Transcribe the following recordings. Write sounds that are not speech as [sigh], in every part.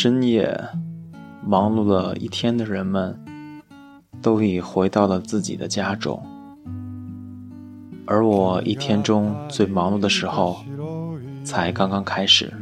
深夜，忙碌了一天的人们，都已回到了自己的家中。而我一天中最忙碌的时候，才刚刚开始。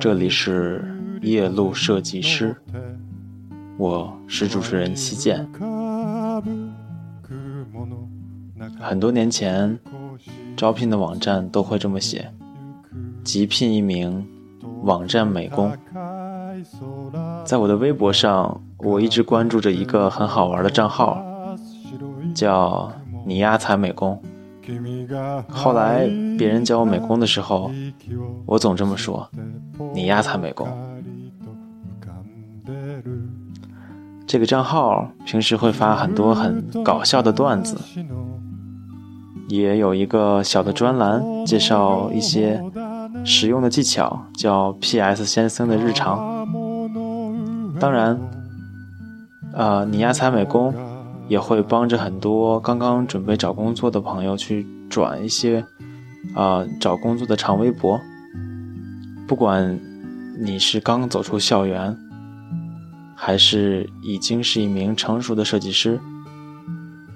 这里是夜路设计师，我是主持人西建。很多年前，招聘的网站都会这么写：急聘一名网站美工。在我的微博上，我一直关注着一个很好玩的账号，叫。你丫才美工。后来别人教我美工的时候，我总这么说：“你丫才美工。”这个账号平时会发很多很搞笑的段子，也有一个小的专栏介绍一些实用的技巧，叫 “P.S. 先生的日常”。当然，呃，你丫采美工。也会帮着很多刚刚准备找工作的朋友去转一些，啊，找工作的长微博。不管你是刚走出校园，还是已经是一名成熟的设计师，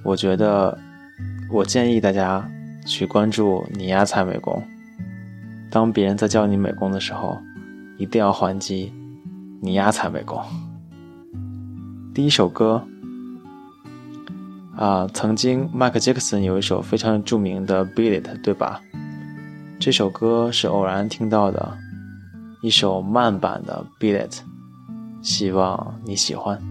我觉得，我建议大家去关注你丫采美工。当别人在叫你美工的时候，一定要还击你丫才美工。第一首歌。啊，曾经迈克·杰克逊有一首非常著名的《Beat It》，对吧？这首歌是偶然听到的，一首慢版的《Beat It》，希望你喜欢。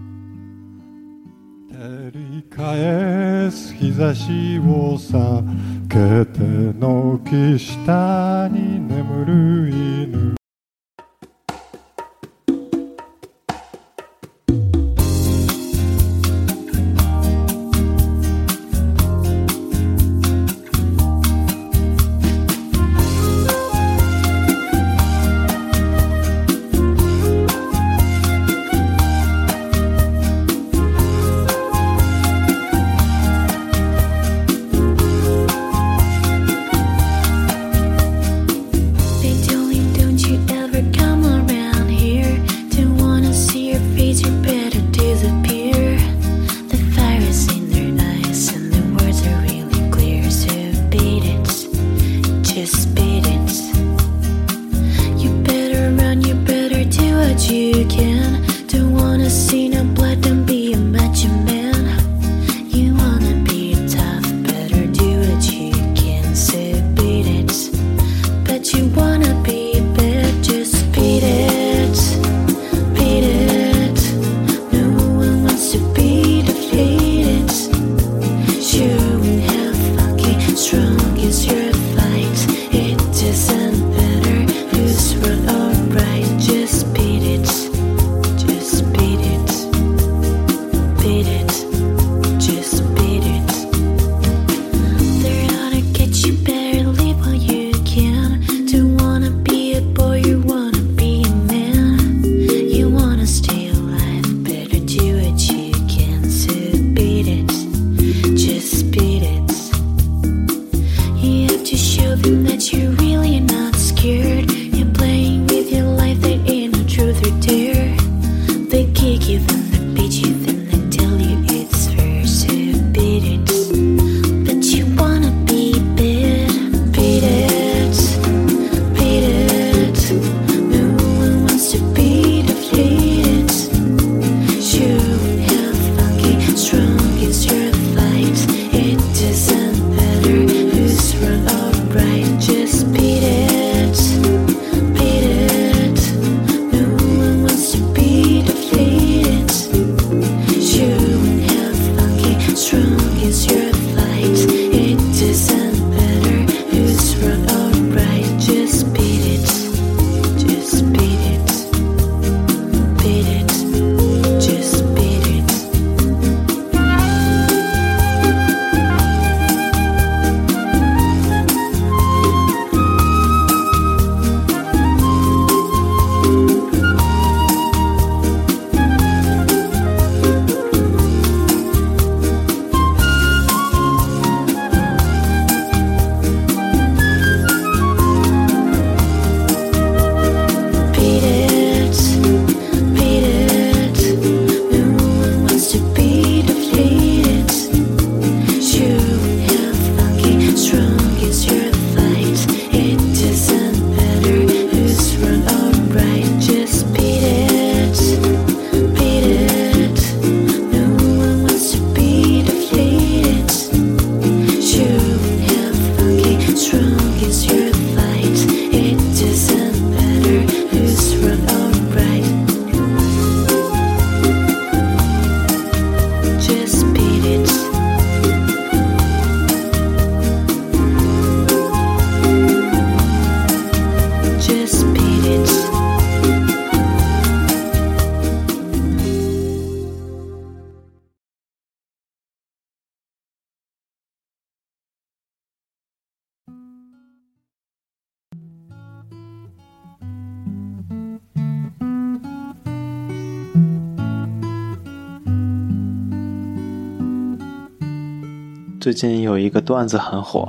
最近有一个段子很火，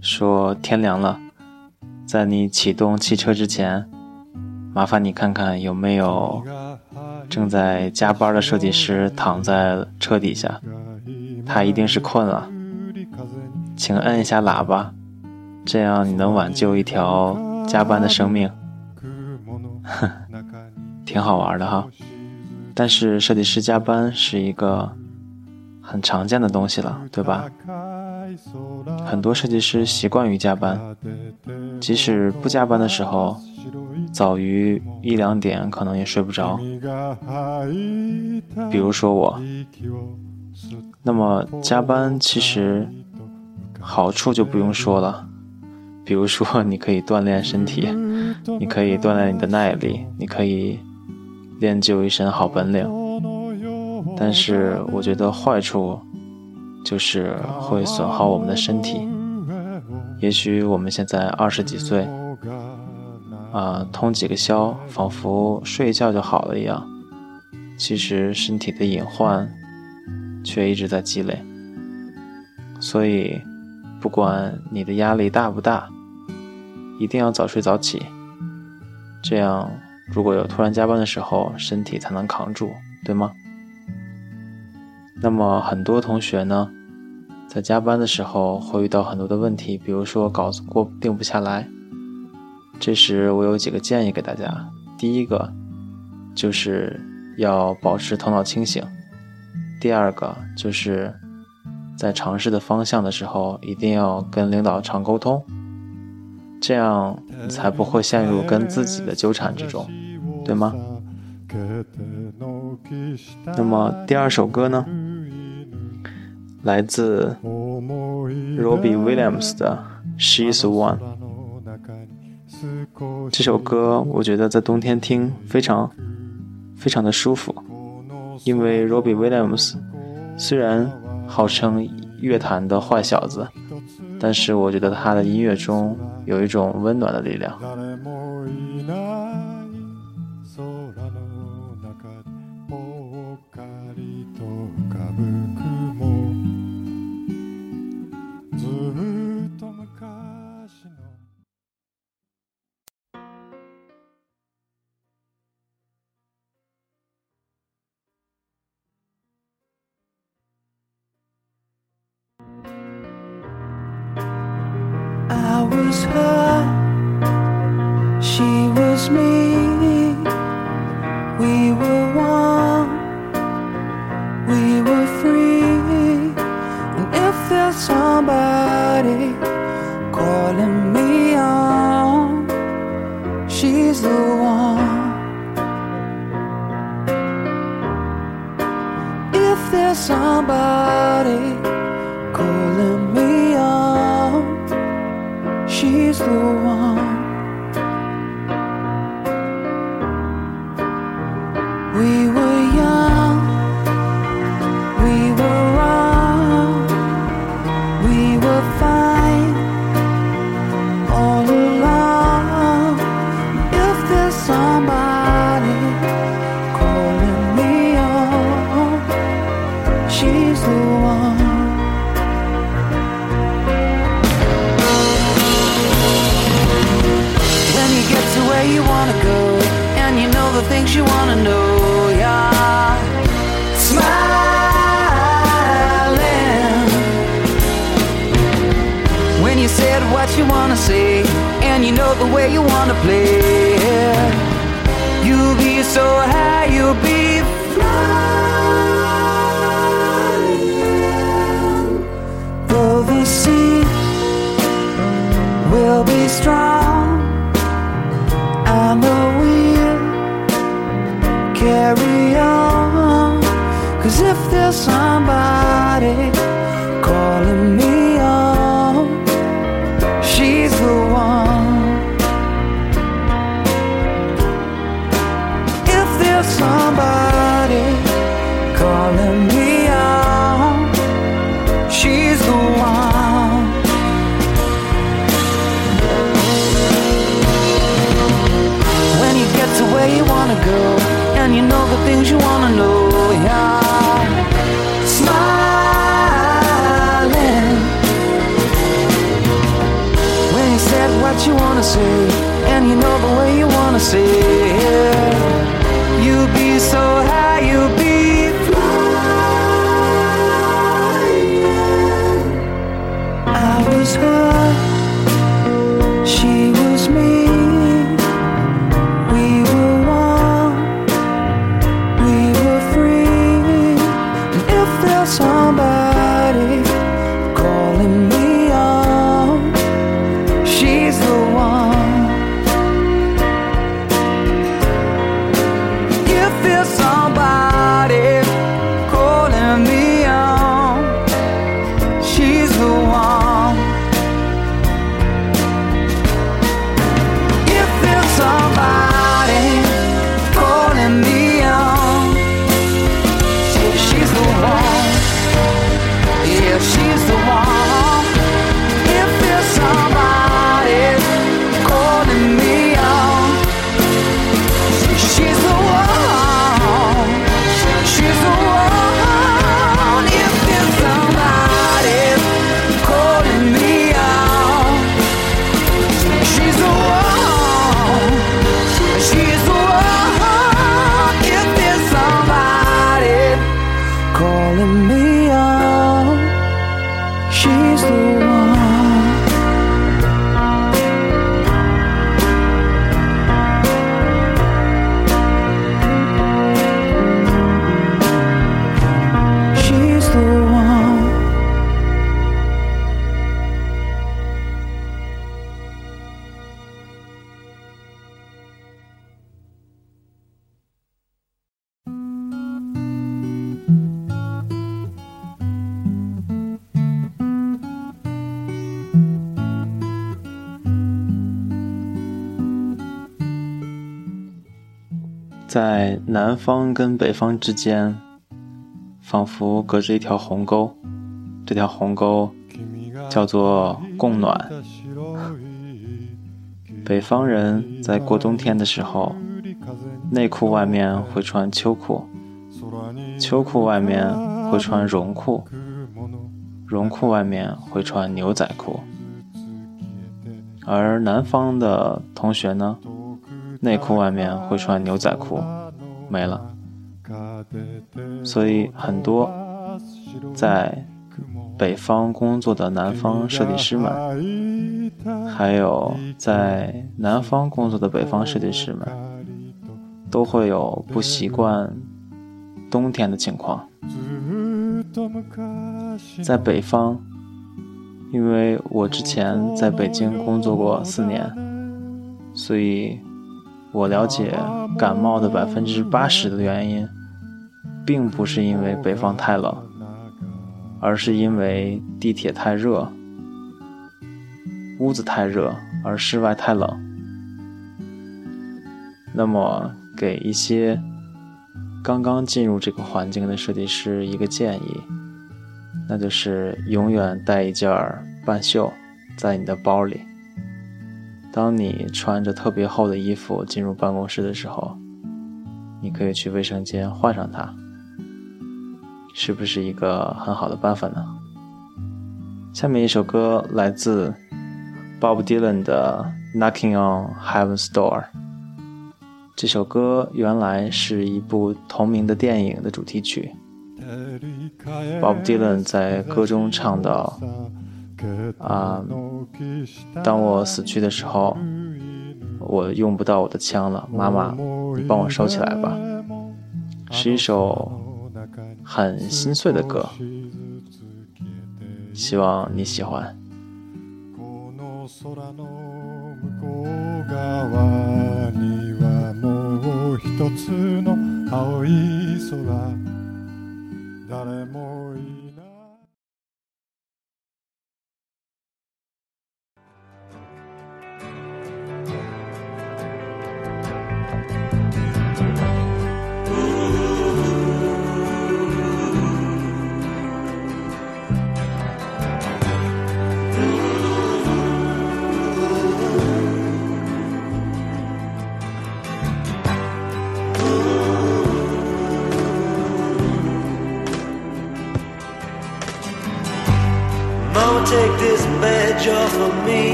说天凉了，在你启动汽车之前，麻烦你看看有没有正在加班的设计师躺在车底下，他一定是困了，请摁一下喇叭，这样你能挽救一条加班的生命。哼，[laughs] 挺好玩的哈。但是设计师加班是一个很常见的东西了，对吧？很多设计师习惯于加班，即使不加班的时候，早于一两点可能也睡不着。比如说我。那么加班其实好处就不用说了，比如说 [laughs] 你可以锻炼身体，你可以锻炼你的耐力，你可以。练就一身好本领，但是我觉得坏处就是会损耗我们的身体。也许我们现在二十几岁，啊，通几个宵，仿佛睡一觉就好了一样，其实身体的隐患却一直在积累。所以，不管你的压力大不大，一定要早睡早起，这样。如果有突然加班的时候，身体才能扛住，对吗？那么很多同学呢，在加班的时候会遇到很多的问题，比如说稿子过定不下来。这时我有几个建议给大家：第一个，就是要保持头脑清醒；第二个，就是在尝试的方向的时候，一定要跟领导常沟通。这样才不会陷入跟自己的纠缠之中，对吗？那么第二首歌呢？来自 Robbie Williams 的《She's One》。这首歌我觉得在冬天听非常非常的舒服，因为 Robbie Williams 虽然号称乐坛的坏小子。但是我觉得他的音乐中有一种温暖的力量。Was her, she was me. We were one, we were free. And if there's somebody Cause if there's somebody calling me você. 在南方跟北方之间，仿佛隔着一条鸿沟。这条鸿沟叫做供暖。北方人在过冬天的时候，内裤外面会穿秋裤，秋裤外面会穿绒裤，绒裤外面会穿牛仔裤。而南方的同学呢，内裤外面会穿牛仔裤，没了。所以很多在北方工作的南方设计师们，还有在南方工作的北方设计师们，都会有不习惯冬天的情况。在北方，因为我之前在北京工作过四年，所以我了解感冒的百分之八十的原因，并不是因为北方太冷，而是因为地铁太热，屋子太热，而室外太冷。那么，给一些刚刚进入这个环境的设计师一个建议，那就是永远带一件半袖在你的包里。当你穿着特别厚的衣服进入办公室的时候，你可以去卫生间换上它，是不是一个很好的办法呢？下面一首歌来自 Bob Dylan 的《Knocking on Heaven's Door》。这首歌原来是一部同名的电影的主题曲。Bob Dylan 在歌中唱到：“啊，当我死去的时候，我用不到我的枪了，妈妈，你帮我收起来吧。”是一首很心碎的歌，希望你喜欢。一つの青い空誰もい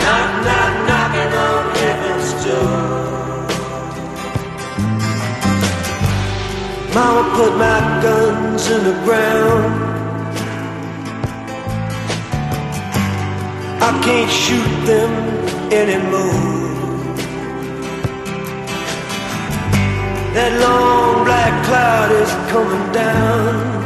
Knock, knock, knocking on heaven's door. Mama put my guns in the ground. I can't shoot them anymore. That long black cloud is coming down.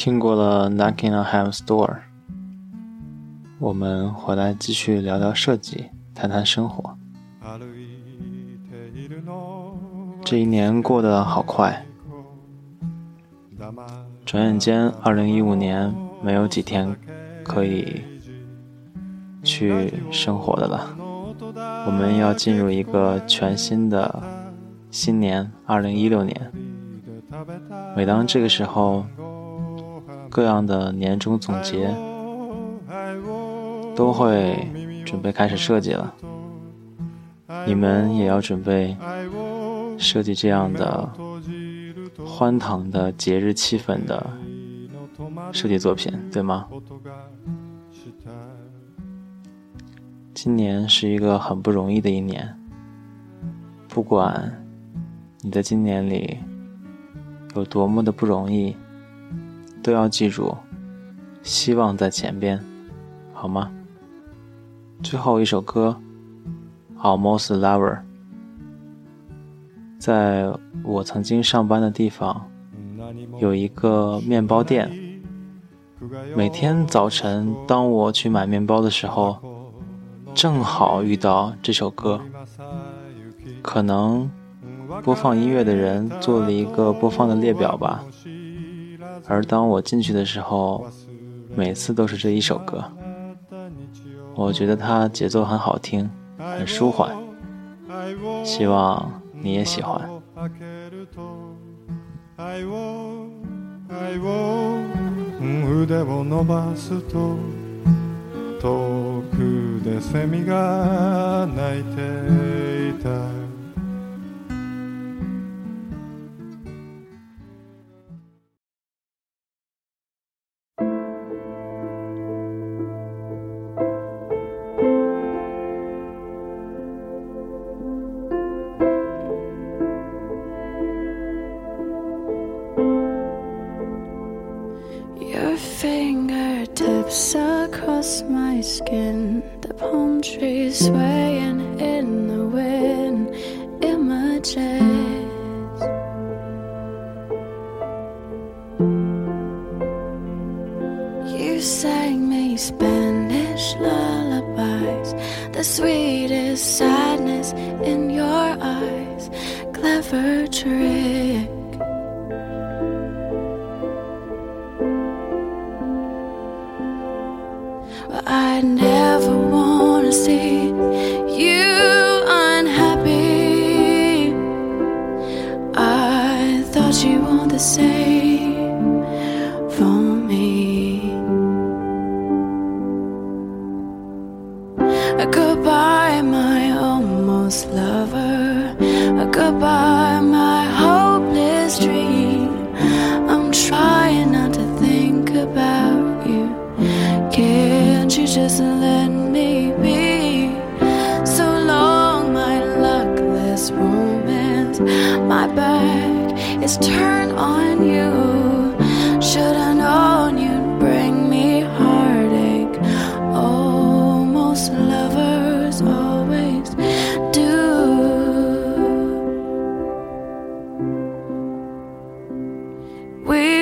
听过了《Knocking on Heaven's Door》，我们回来继续聊聊设计，谈谈生活。这一年过得好快，转眼间，二零一五年没有几天可以去生活的了。我们要进入一个全新的新年，二零一六年。每当这个时候，各样的年终总结都会准备开始设计了。你们也要准备设计这样的欢腾的节日气氛的设计作品，对吗？今年是一个很不容易的一年，不管你在今年里有多么的不容易，都要记住，希望在前边，好吗？最后一首歌《Almost Lover》，在我曾经上班的地方有一个面包店，每天早晨当我去买面包的时候，正好遇到这首歌，可能播放音乐的人做了一个播放的列表吧。而当我进去的时候，每次都是这一首歌。我觉得它节奏很好听，很舒缓，希望你也喜欢。腕を伸ばすと遠くでセミが鳴いていた whispers sweat.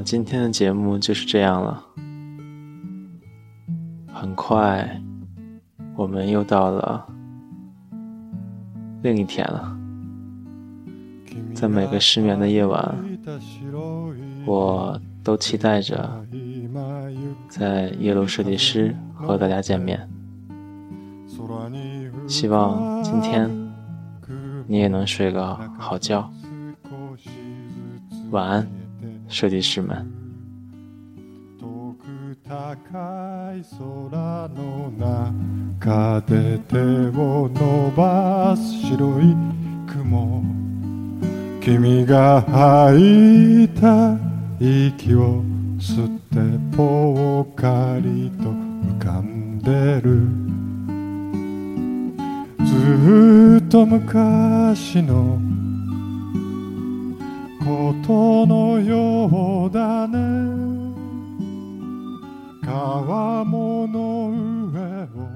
今天的节目就是这样了。很快，我们又到了另一天了。在每个失眠的夜晚，我都期待着在耶鲁设计师和大家见面。希望今天你也能睡个好觉。晚安，设计师们。遠く高い空の中で手を伸ばす白い雲君が吐いた息を吸ってぽっかりと浮かんでるずっと昔のことのようだね。川もの上を